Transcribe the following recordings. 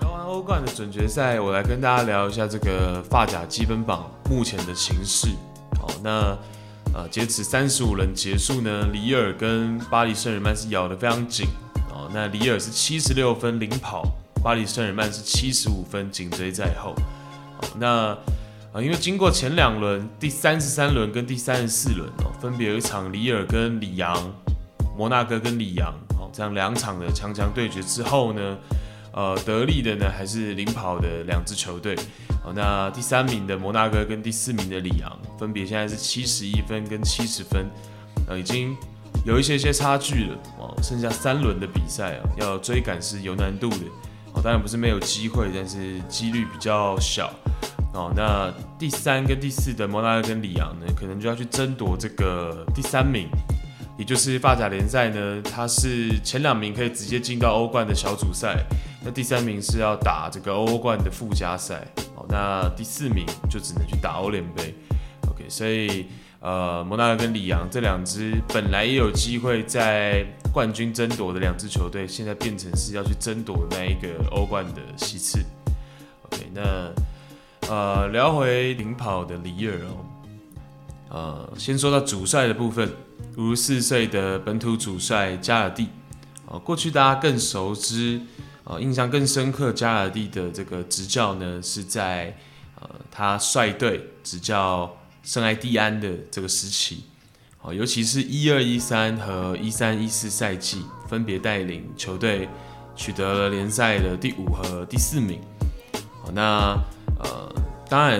聊完欧冠的准决赛，我来跟大家聊一下这个法甲积分榜目前的形势。好，那呃，截止三十五轮结束呢，里尔跟巴黎圣日曼是咬得非常紧。哦，那里尔是七十六分领跑，巴黎圣日曼是七十五分紧追在后。好，那。啊，因为经过前两轮，第三十三轮跟第三十四轮哦，分别有一场里尔跟里昂，摩纳哥跟里昂，这样两场的强强对决之后呢，呃，得利的呢还是领跑的两支球队，哦，那第三名的摩纳哥跟第四名的里昂，分别现在是七十一分跟七十分，呃，已经有一些些差距了，哦，剩下三轮的比赛啊，要追赶是有难度的，哦，当然不是没有机会，但是几率比较小。哦，那第三跟第四的摩纳哥跟里昂呢，可能就要去争夺这个第三名，也就是法甲联赛呢，它是前两名可以直接进到欧冠的小组赛，那第三名是要打这个欧冠的附加赛，哦，那第四名就只能去打欧联杯。OK，所以呃，摩纳哥跟里昂这两支本来也有机会在冠军争夺的两支球队，现在变成是要去争夺那一个欧冠的席次。OK，那。呃，聊回领跑的里尔哦，呃，先说到主帅的部分，五十四岁的本土主帅加尔蒂，啊，过去大家更熟知，呃，印象更深刻，加尔蒂的这个执教呢，是在呃他率队执教圣埃蒂安的这个时期，啊，尤其是一二一三和一三一四赛季，分别带领球队取得了联赛的第五和第四名，那。呃，当然，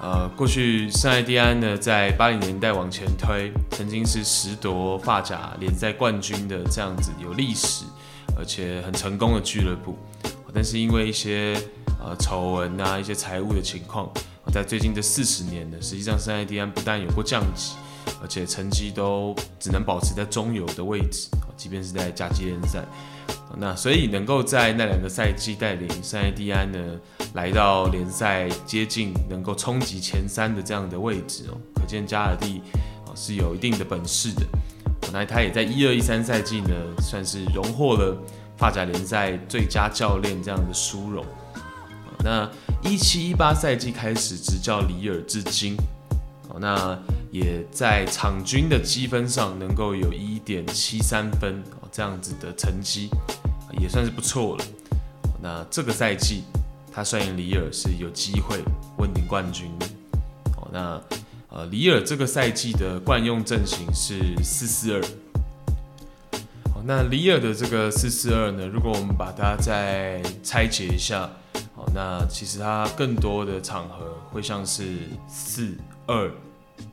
呃，过去圣埃蒂安呢，在八零年代往前推，曾经是十夺发甲联赛冠军的这样子有历史，而且很成功的俱乐部。但是因为一些呃丑闻啊，一些财务的情况，在最近这四十年呢，实际上圣埃蒂安不但有过降级，而且成绩都只能保持在中游的位置，即便是在甲级联赛。那所以能够在那两个赛季带领圣埃蒂安呢，来到联赛接近能够冲击前三的这样的位置哦，可见加尔蒂是有一定的本事的。那他也在一二一三赛季呢，算是荣获了法甲联赛最佳教练这样的殊荣。那一七一八赛季开始执教里尔至今，那也在场均的积分上能够有一点七三分这样子的成绩。也算是不错了。那这个赛季，他率领里尔是有机会问鼎冠军。哦，那呃，里尔这个赛季的惯用阵型是四四二。好，那里尔的这个四四二呢，如果我们把它再拆解一下，好，那其实它更多的场合会像是四二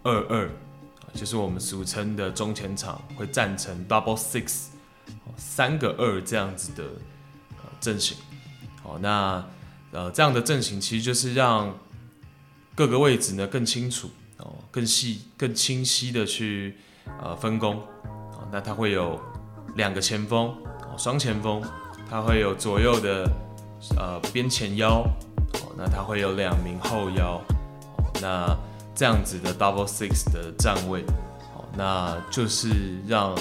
二二，就是我们俗称的中前场会站成 double six。三个二这样子的阵型，好，那呃这样的阵型其实就是让各个位置呢更清楚哦，更细、更清晰的去呃分工，那它会有两个前锋，双前锋，它会有左右的呃边前腰，那它会有两名后腰，那这样子的 double six 的站位，哦，那就是让。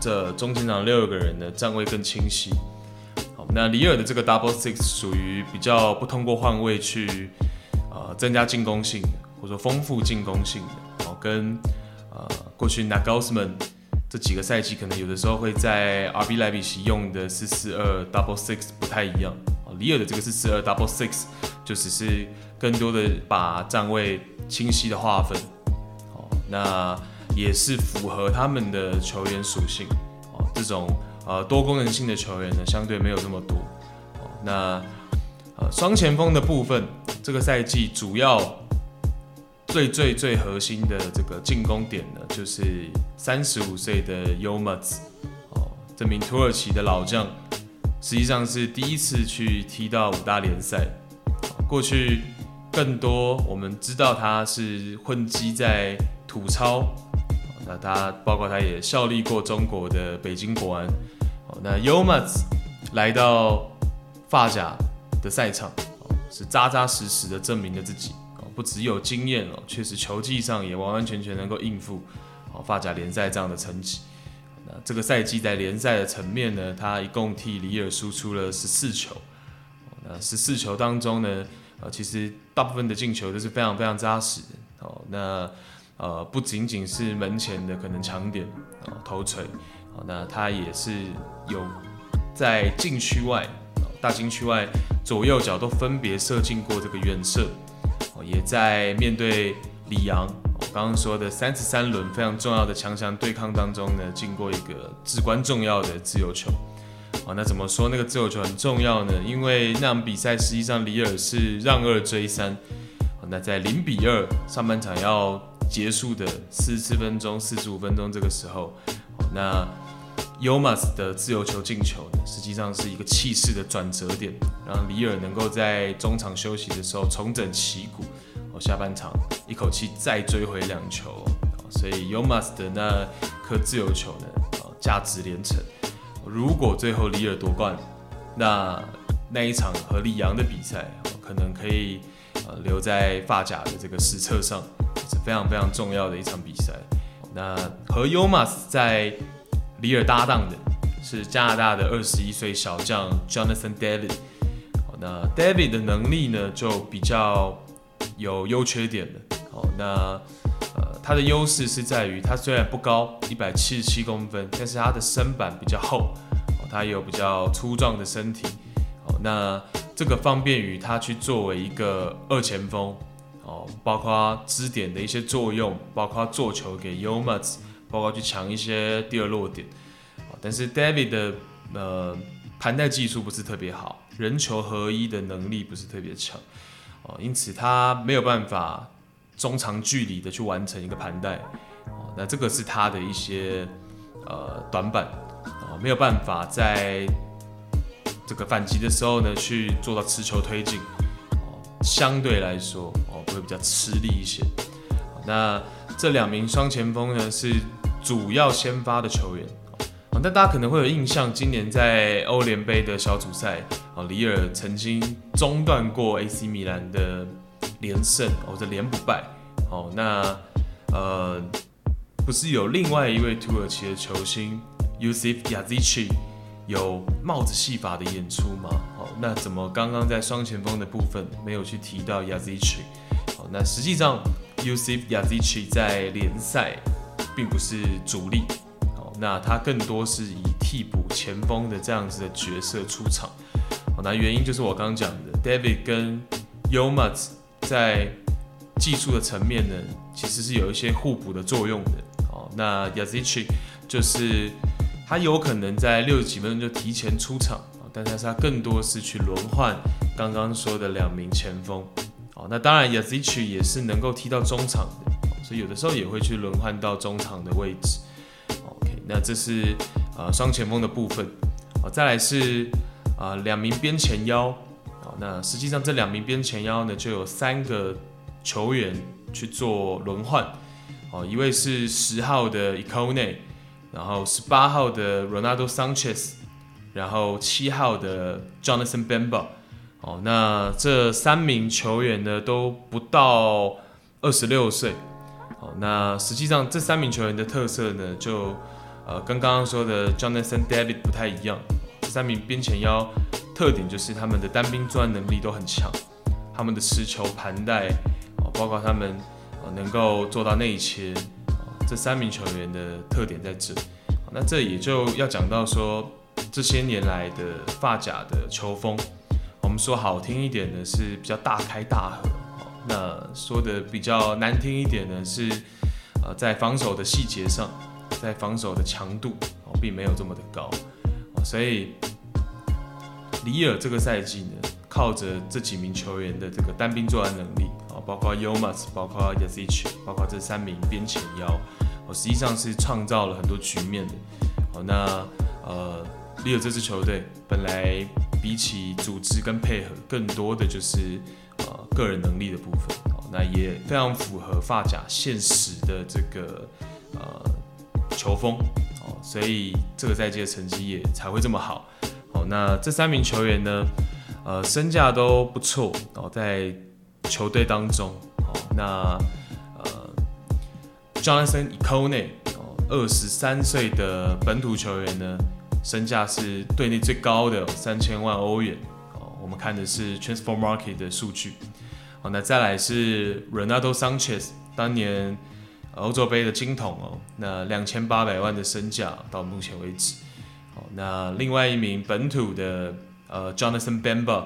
这中前场六个人的站位更清晰。好，那里尔的这个 double six 属于比较不通过换位去呃增加进攻性的，或者说丰富进攻性的。好，跟呃过去 Nagelsmann 这几个赛季可能有的时候会在 RB 莱比锡用的四四二 double six 不太一样。里尔的这个四四二 double six 就只是更多的把站位清晰的划分。哦，那。也是符合他们的球员属性哦，这种呃多功能性的球员呢，相对没有这么多哦。那呃双前锋的部分，这个赛季主要最最最核心的这个进攻点呢，就是三十五岁的 Yilmaz 哦，这名土耳其的老将，实际上是第一次去踢到五大联赛。过去更多我们知道他是混迹在土超。那他包括他也效力过中国的北京国安，那 Yilmaz 来到法甲的赛场，是扎扎实实的证明了自己，不只有经验哦，确实球技上也完完全全能够应付，好，法甲联赛这样的成绩。那这个赛季在联赛的层面呢，他一共替里尔输出了十四球。那十四球当中呢，呃，其实大部分的进球都是非常非常扎实的。哦，那呃，不仅仅是门前的可能抢点哦，头锤。哦，那他也是有在禁区外、大禁区外左右脚都分别射进过这个远射。哦，也在面对里昂。刚刚说的三十三轮非常重要的强强对抗当中呢，进过一个至关重要的自由球。啊，那怎么说那个自由球很重要呢？因为那场比赛实际上里尔是让二追三。那在零比二上半场要结束的四十四分钟、四十五分钟这个时候，那 Yilmaz 的自由球进球呢，实际上是一个气势的转折点，让里尔能够在中场休息的时候重整旗鼓。哦下半场一口气再追回两球，所以 Yilmaz 的那颗自由球呢，价值连城。如果最后里尔夺冠，那那一场和里昂的比赛，可能可以留在法甲的这个史册上，是非常非常重要的一场比赛。那和 Yomas 在里尔搭档的是加拿大的二十一岁小将 Jonathan David。那 David 的能力呢，就比较。有优缺点的，好，那呃，他的优势是在于他虽然不高，一百七十七公分，但是他的身板比较厚，哦，他有比较粗壮的身体，哦，那这个方便于他去作为一个二前锋，哦，包括支点的一些作用，包括做球给 Yilmaz，包括去抢一些第二落点，哦，但是 David 的呃盘带技术不是特别好，人球合一的能力不是特别强。哦，因此他没有办法中长距离的去完成一个盘带，那这个是他的一些呃短板，哦，没有办法在这个反击的时候呢去做到持球推进，相对来说哦会比较吃力一些。那这两名双前锋呢是主要先发的球员。那大家可能会有印象，今年在欧联杯的小组赛，哦，里尔曾经中断过 AC 米兰的连胜，或者连不败。哦，那呃，不是有另外一位土耳其的球星 Yusuf Yazici 有帽子戏法的演出吗？好，那怎么刚刚在双前锋的部分没有去提到 Yazici？好，那实际上 Yusuf Yazici 在联赛并不是主力。好那他更多是以替补前锋的这样子的角色出场，那原因就是我刚刚讲的，David 跟 Yomaz 在技术的层面呢，其实是有一些互补的作用的。哦，那 Yazichi 就是他有可能在六十几分钟就提前出场，但是他更多是去轮换刚刚说的两名前锋。哦，那当然 Yazichi 也是能够踢到中场的，所以有的时候也会去轮换到中场的位置。OK，那这是呃双前锋的部分，好，再来是啊两名边前腰，好，那实际上这两名边前腰呢就有三个球员去做轮换，哦，一位是十号的 Ikone，然后十八号的 Ronaldo Sanchez，然后七号的 Jonathan Bemba，哦，那这三名球员呢都不到二十六岁，好，那实际上这三名球员的特色呢就。呃，跟刚刚说的 Jonathan David 不太一样，三名边前腰特点就是他们的单兵作案能力都很强，他们的持球盘带，哦，包括他们能够做到内切，这三名球员的特点在这。那这也就要讲到说，这些年来的发甲的球风，我们说好听一点的是比较大开大合，那说的比较难听一点呢是，呃，在防守的细节上。在防守的强度，并没有这么的高，所以里尔这个赛季呢，靠着这几名球员的这个单兵作战能力啊，包括 Yomas，包括 Yazici，包括这三名边前腰，哦，实际上是创造了很多局面的。哦，那呃，里尔这支球队本来比起组织跟配合，更多的就是呃个人能力的部分。哦，那也非常符合发甲现实的这个呃。球风，所以这个赛季的成绩也才会这么好。哦，那这三名球员呢，呃，身价都不错哦，在球队当中哦，那呃，Jonathan Ikoné 哦，二十三岁的本土球员呢，身价是队内最高的三千万欧元。哦，我们看的是 Transfer Market 的数据。好，那再来是 Renato Sanchez，当年欧洲杯的金童哦，那两千八百万的身价到目前为止。好，那另外一名本土的呃 Jonathan Bamba，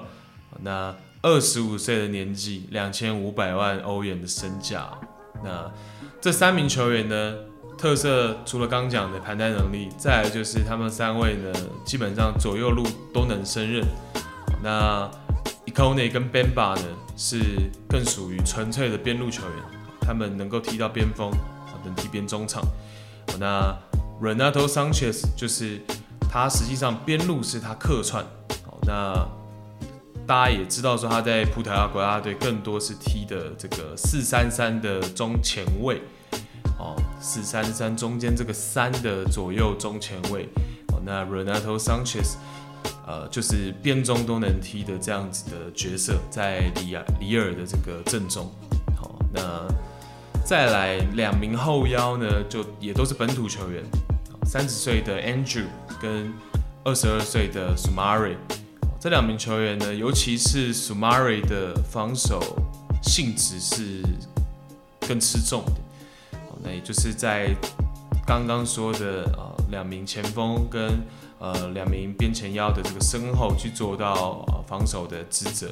那二十五岁的年纪，两千五百万欧元的身价。那这三名球员呢，特色除了刚讲的盘带能力，再来就是他们三位呢，基本上左右路都能胜任。那 Ikone 跟 Bamba 呢，是更属于纯粹的边路球员，他们能够踢到边锋，能踢边中场。那 Renato Sanchez 就是他实际上边路是他客串。那大家也知道说他在葡萄牙国家队更多是踢的这个四三三的中前卫。哦，四三三中间这个三的左右中前卫，哦，那 Renato Sanchez，呃，就是边中都能踢的这样子的角色，在里尔里尔的这个阵中。好，那再来两名后腰呢，就也都是本土球员，三十岁的 Andrew 跟二十二岁的 Sumari，这两名球员呢，尤其是 Sumari 的防守性质是更吃重的。那也就是在刚刚说的呃两名前锋跟呃两名边前腰的这个身后去做到呃防守的职责，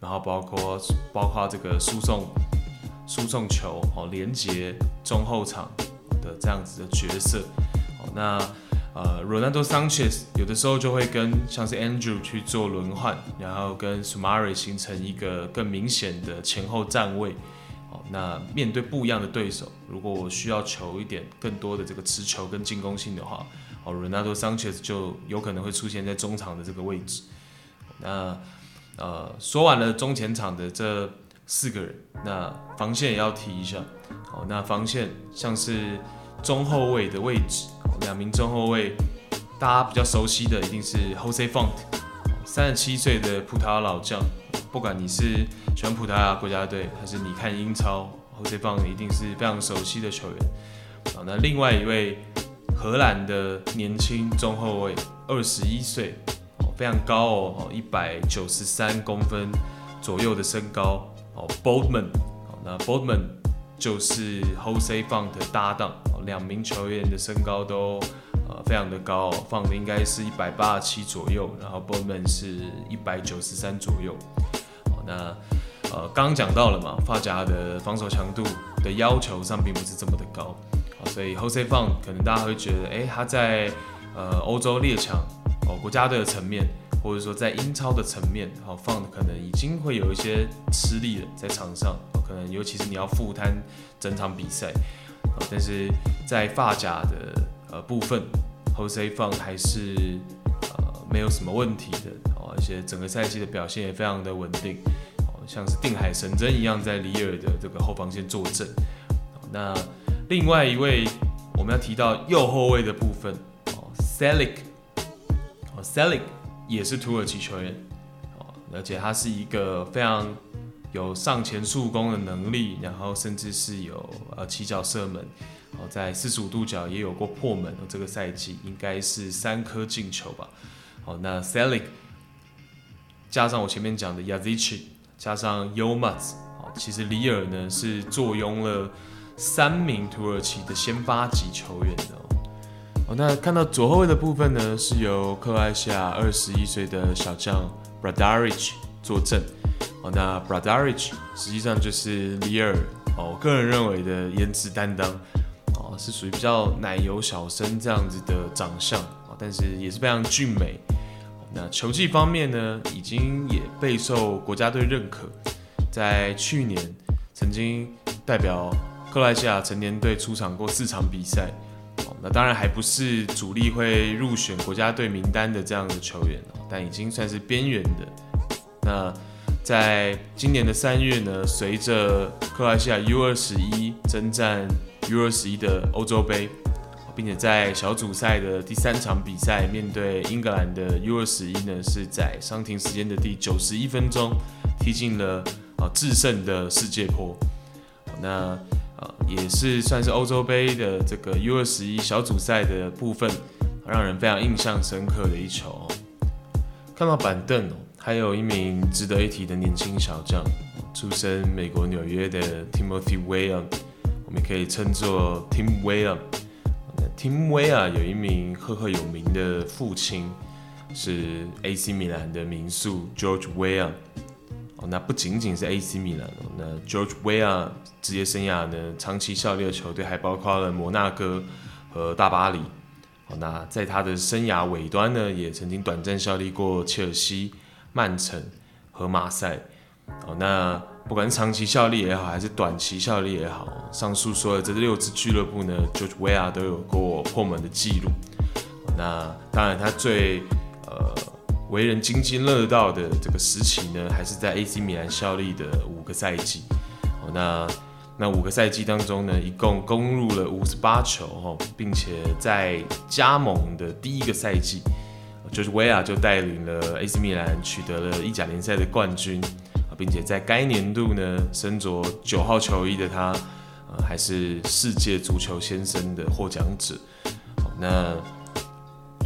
然后包括包括这个输送输送球哦连接中后场的这样子的角色。哦，那呃 Renato Sanchez 有的时候就会跟像是 Andrew 去做轮换，然后跟 Sumari 形成一个更明显的前后站位哦。那面对不一样的对手，如果我需要求一点更多的这个持球跟进攻性的话，哦，Renato Sanchez 就有可能会出现在中场的这个位置。那呃，说完了中前场的这四个人，那防线也要提一下。好，那防线像是中后卫的位置，两名中后卫，大家比较熟悉的一定是 Jose Font，三十七岁的葡萄牙老将。不管你是喜欢葡萄牙国家队，还是你看英超，Jose Font 一定是非常熟悉的球员。好，那另外一位荷兰的年轻中后卫，二十一岁，非常高哦，一百九十三公分左右的身高。哦，Botman，那 Bodman 就是 Jose Fonte 的搭档，两名球员的身高都呃非常的高放的应该是一百八十七左右，然后 Bodman 是一百九十三左右。那呃，刚讲到了嘛，发夹的防守强度的要求上并不是这么的高，所以 Jose Fonte 可能大家会觉得，哎，他在呃欧洲列强哦国家队的层面，或者说在英超的层面，好 Fonte 可能已经会有一些吃力了，在场上，可能尤其是你要负担整场比赛，但是在发甲的呃部分，Jose Fonte 还是呃没有什么问题的。而且整个赛季的表现也非常的稳定，哦，像是定海神针一样在里尔的这个后防线坐镇。那另外一位我们要提到右后卫的部分，哦，Celik，哦，Celik 也是土耳其球员，哦，而且他是一个非常有上前助攻的能力，然后甚至是有呃起脚射门，哦，在四十五度角也有过破门，哦这个赛季应该是三颗进球吧。好，那 Selik。加上我前面讲的 Yazici，加上 Yomaz，哦其实里尔呢是坐拥了三名土耳其的先发级球员的哦。那看到左后卫的部分呢，是由克罗埃西亚二十一岁的小将 Bradaric 坐镇。哦，那 Bradaric 实际上就是里尔哦，我个人认为的颜值担当哦，是属于比较奶油小生这样子的长相，但是也是非常俊美。那球技方面呢，已经也备受国家队认可，在去年曾经代表克罗埃西亚成年队出场过四场比赛，那当然还不是主力会入选国家队名单的这样的球员，但已经算是边缘的。那在今年的三月呢，随着克罗西亚 U 二十一征战 U 二十一的欧洲杯。并且在小组赛的第三场比赛，面对英格兰的 U 二十一呢，是在伤停时间的第九十一分钟踢进了啊制胜的世界波。那也是算是欧洲杯的这个 U 二十一小组赛的部分，让人非常印象深刻的一球。看到板凳哦，还有一名值得一提的年轻小将，出身美国纽约的 Timothy Weah，我们可以称作 Tim Weah。Tim Weah 有一名赫赫有名的父亲，是 AC 米兰的名宿 George Weah。哦，那不仅仅是 AC 米兰，那 George Weah 职业生涯呢，长期效力的球队还包括了摩纳哥和大巴黎。哦，那在他的生涯尾端呢，也曾经短暂效力过切尔西、曼城和马赛。哦，那不管是长期效力也好，还是短期效力也好，上述说的这六支俱乐部呢，George Weah 都有过破门的记录。那当然，他最呃。为人津津乐道的这个时期呢，还是在 AC 米兰效力的五个赛季。哦，那那五个赛季当中呢，一共攻入了五十八球哦，并且在加盟的第一个赛季，就是 Weah 就带领了 AC 米兰取得了意甲联赛的冠军，并且在该年度呢，身着九号球衣的他，呃，还是世界足球先生的获奖者。那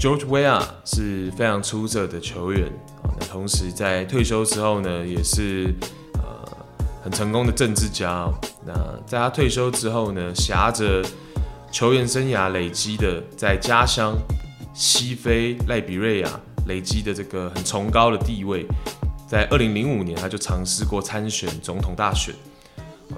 George Weah 是非常出色的球员，那同时在退休之后呢，也是呃很成功的政治家。那在他退休之后呢，挟着球员生涯累积的在家乡西非赖比瑞亚累积的这个很崇高的地位，在二零零五年他就尝试过参选总统大选。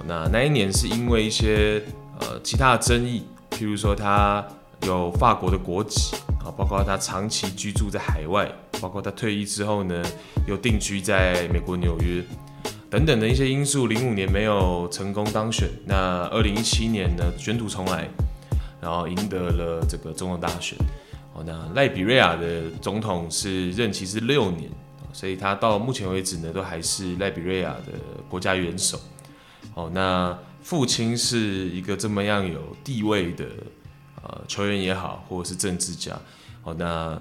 那那一年是因为一些呃其他的争议，譬如说他有法国的国籍。啊，包括他长期居住在海外，包括他退役之后呢，又定居在美国纽约，等等的一些因素，零五年没有成功当选。那二零一七年呢，卷土重来，然后赢得了这个总统大选。哦，那赖比瑞亚的总统是任期是六年，所以他到目前为止呢，都还是赖比瑞亚的国家元首。哦，那父亲是一个这么样有地位的。呃，球员也好，或者是政治家，好，那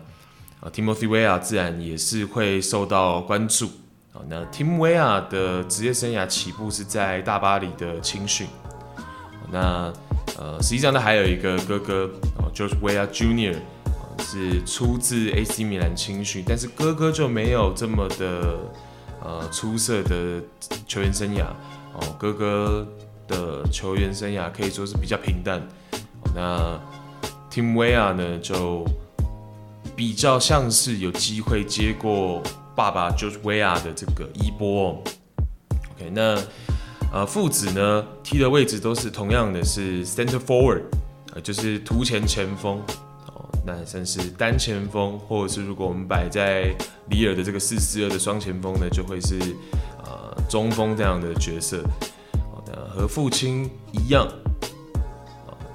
呃，Timothy Weah 自然也是会受到关注。好，那 Tim Weah 的职业生涯起步是在大巴黎的青训。那呃，实际上他还有一个哥哥，George Weah Jr. 是出自 AC 米兰青训，但是哥哥就没有这么的呃出色的球员生涯。哦，哥哥的球员生涯可以说是比较平淡。那 Tim w e a 呢，就比较像是有机会接过爸爸 George w e a 的这个衣钵。OK，那呃父子呢踢的位置都是同样的，是 Center Forward，呃就是突前前锋。哦，那算是单前锋，或者是如果我们摆在里尔的这个四四二的双前锋呢，就会是呃中锋这样的角色。好的，和父亲一样。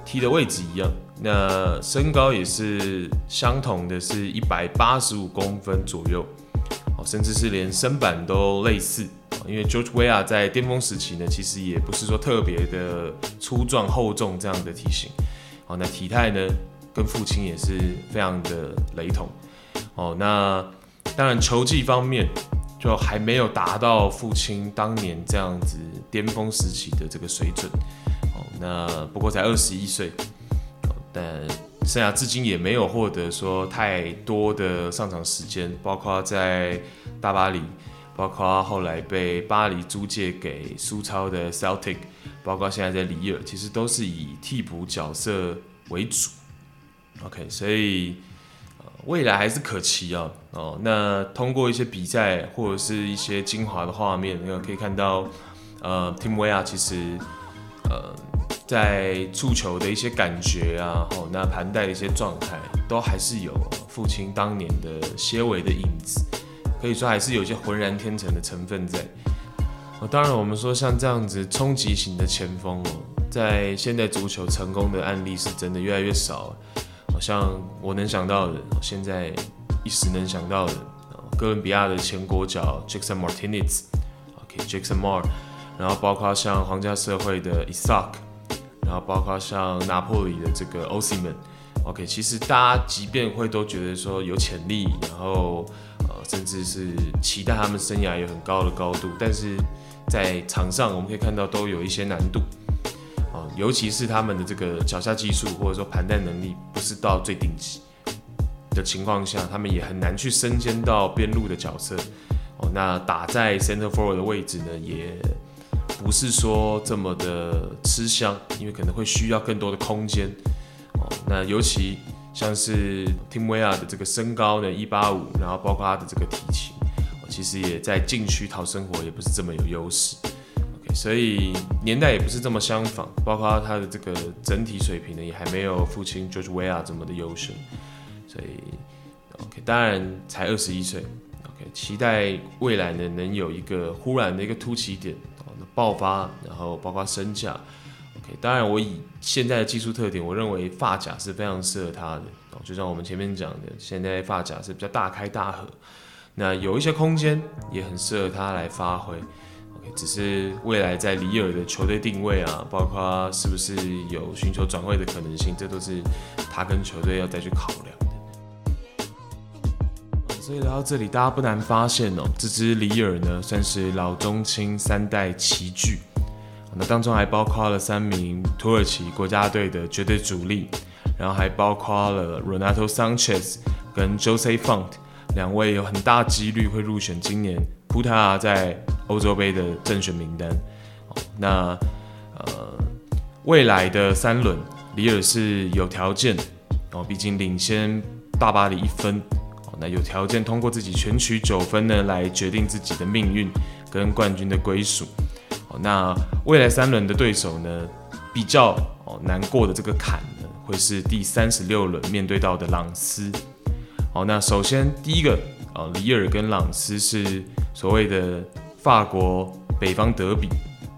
踢的位置一样，那身高也是相同的，是一百八十五公分左右，哦，甚至是连身板都类似，因为 George Weah 在巅峰时期呢，其实也不是说特别的粗壮厚重这样的体型，哦，那体态呢跟父亲也是非常的雷同，哦，那当然球技方面就还没有达到父亲当年这样子巅峰时期的这个水准。哦那不过才二十一岁，但生涯至今也没有获得说太多的上场时间，包括在大巴黎，包括后来被巴黎租借给苏超的 Celtic，包括现在在里尔，其实都是以替补角色为主。OK，所以未来还是可期啊。哦，那通过一些比赛或者是一些精华的画面，那可以看到，呃，Tim Weah 其实，呃。在触球的一些感觉啊，哦，那盘带的一些状态，都还是有父亲当年的些微的影子，可以说还是有些浑然天成的成分在。哦，当然我们说像这样子冲击型的前锋哦，在现代足球成功的案例是真的越来越少。好像我能想到的，现在一时能想到的，哥伦比亚的前国脚 Jackson Martinez，OK，Jackson Mar，然后包括像皇家社会的 Isaac。然后包括像拿破里的这个 Osiman。OK，其实大家即便会都觉得说有潜力，然后呃甚至是期待他们生涯有很高的高度，但是在场上我们可以看到都有一些难度。尤其是他们的这个脚下技术或者说盘带能力不是到最顶级的情况下，他们也很难去升迁到边路的角色。哦，那打在 center forward 的位置呢，也不是说这么的吃香，因为可能会需要更多的空间。哦，那尤其像是 Tim Weah 的这个身高呢，一八五，然后包括他的这个体型，其实也在禁区讨生活也不是这么有优势。OK，所以年代也不是这么相仿，包括他的这个整体水平呢，也还没有父亲 George Weah 这么的优秀。所以 OK，当然才二十一岁。期待未来呢，能有一个忽然的一个突起点，爆发，然后包括身价。OK，当然我以现在的技术特点，我认为发夹是非常适合他的，就像我们前面讲的，现在发夹是比较大开大合，那有一些空间也很适合他来发挥。OK，只是未来在里尔的球队定位啊，包括是不是有寻求转会的可能性，这都是他跟球队要再去考量。所以来到这里，大家不难发现哦，这支里尔呢算是老中青三代齐聚，那当中还包括了三名土耳其国家队的绝对主力，然后还包括了 Renato Sanchez 跟 Jose Font 两位有很大几率会入选今年葡萄牙在欧洲杯的正选名单。那呃未来的三轮，里尔是有条件哦，毕竟领先大巴黎一分。那有条件通过自己全取九分呢，来决定自己的命运跟冠军的归属。那未来三轮的对手呢，比较哦难过的这个坎呢，会是第三十六轮面对到的朗斯。好，那首先第一个啊，里尔跟朗斯是所谓的法国北方德比。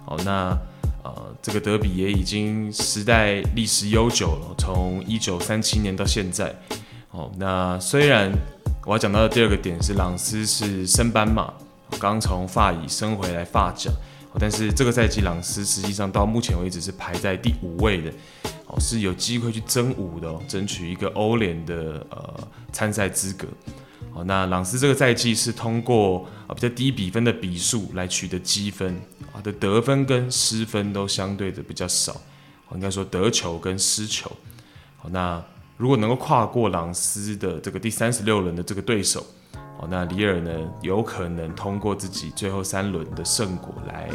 好，那呃这个德比也已经时代历史悠久了，从一九三七年到现在。好，那虽然我要讲到的第二个点是，朗斯是升班马，刚从法乙升回来法甲，但是这个赛季朗斯实际上到目前为止是排在第五位的，哦，是有机会去争五的哦，争取一个欧联的呃参赛资格。好，那朗斯这个赛季是通过比较低比分的比数来取得积分，啊的得分跟失分都相对的比较少，应该说得球跟失球。好，那。如果能够跨过朗斯的这个第三十六轮的这个对手，哦，那里尔呢有可能通过自己最后三轮的胜果来，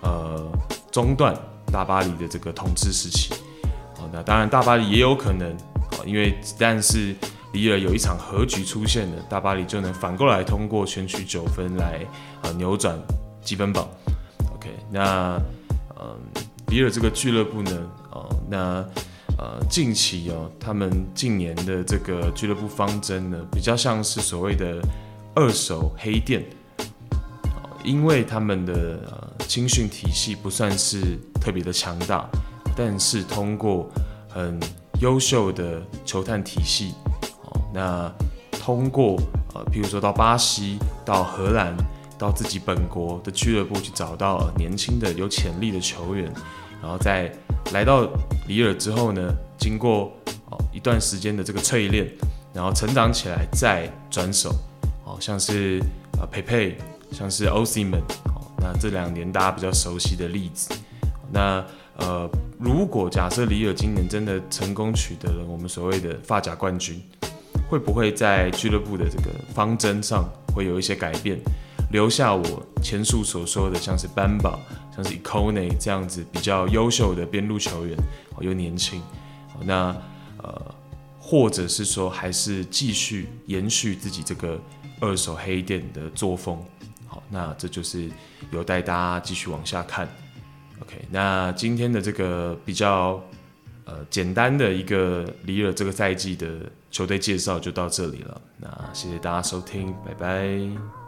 呃，中断大巴黎的这个统治时期。哦，那当然大巴黎也有可能，哦，因为但是里尔有一场和局出现了，大巴黎就能反过来通过全取九分来，呃，扭转积分榜。OK，那，嗯，里尔这个俱乐部呢，哦，那。呃，近期哦，他们近年的这个俱乐部方针呢，比较像是所谓的二手黑店，因为他们的呃青训体系不算是特别的强大，但是通过很优秀的球探体系，哦，那通过呃，譬如说到巴西、到荷兰、到自己本国的俱乐部去找到年轻的有潜力的球员，然后再。来到里尔之后呢，经过哦一段时间的这个淬炼，然后成长起来再转手，哦像是呃佩佩，像是欧西门，哦那这两年大家比较熟悉的例子。那呃如果假设里尔今年真的成功取得了我们所谓的发甲冠军，会不会在俱乐部的这个方针上会有一些改变？留下我前述所说的，像是班巴，像是 Econe 这样子比较优秀的边路球员，又年轻，那呃，或者是说还是继续延续自己这个二手黑店的作风，好，那这就是有待大家继续往下看。OK，那今天的这个比较呃简单的一个里尔这个赛季的球队介绍就到这里了，那谢谢大家收听，拜拜。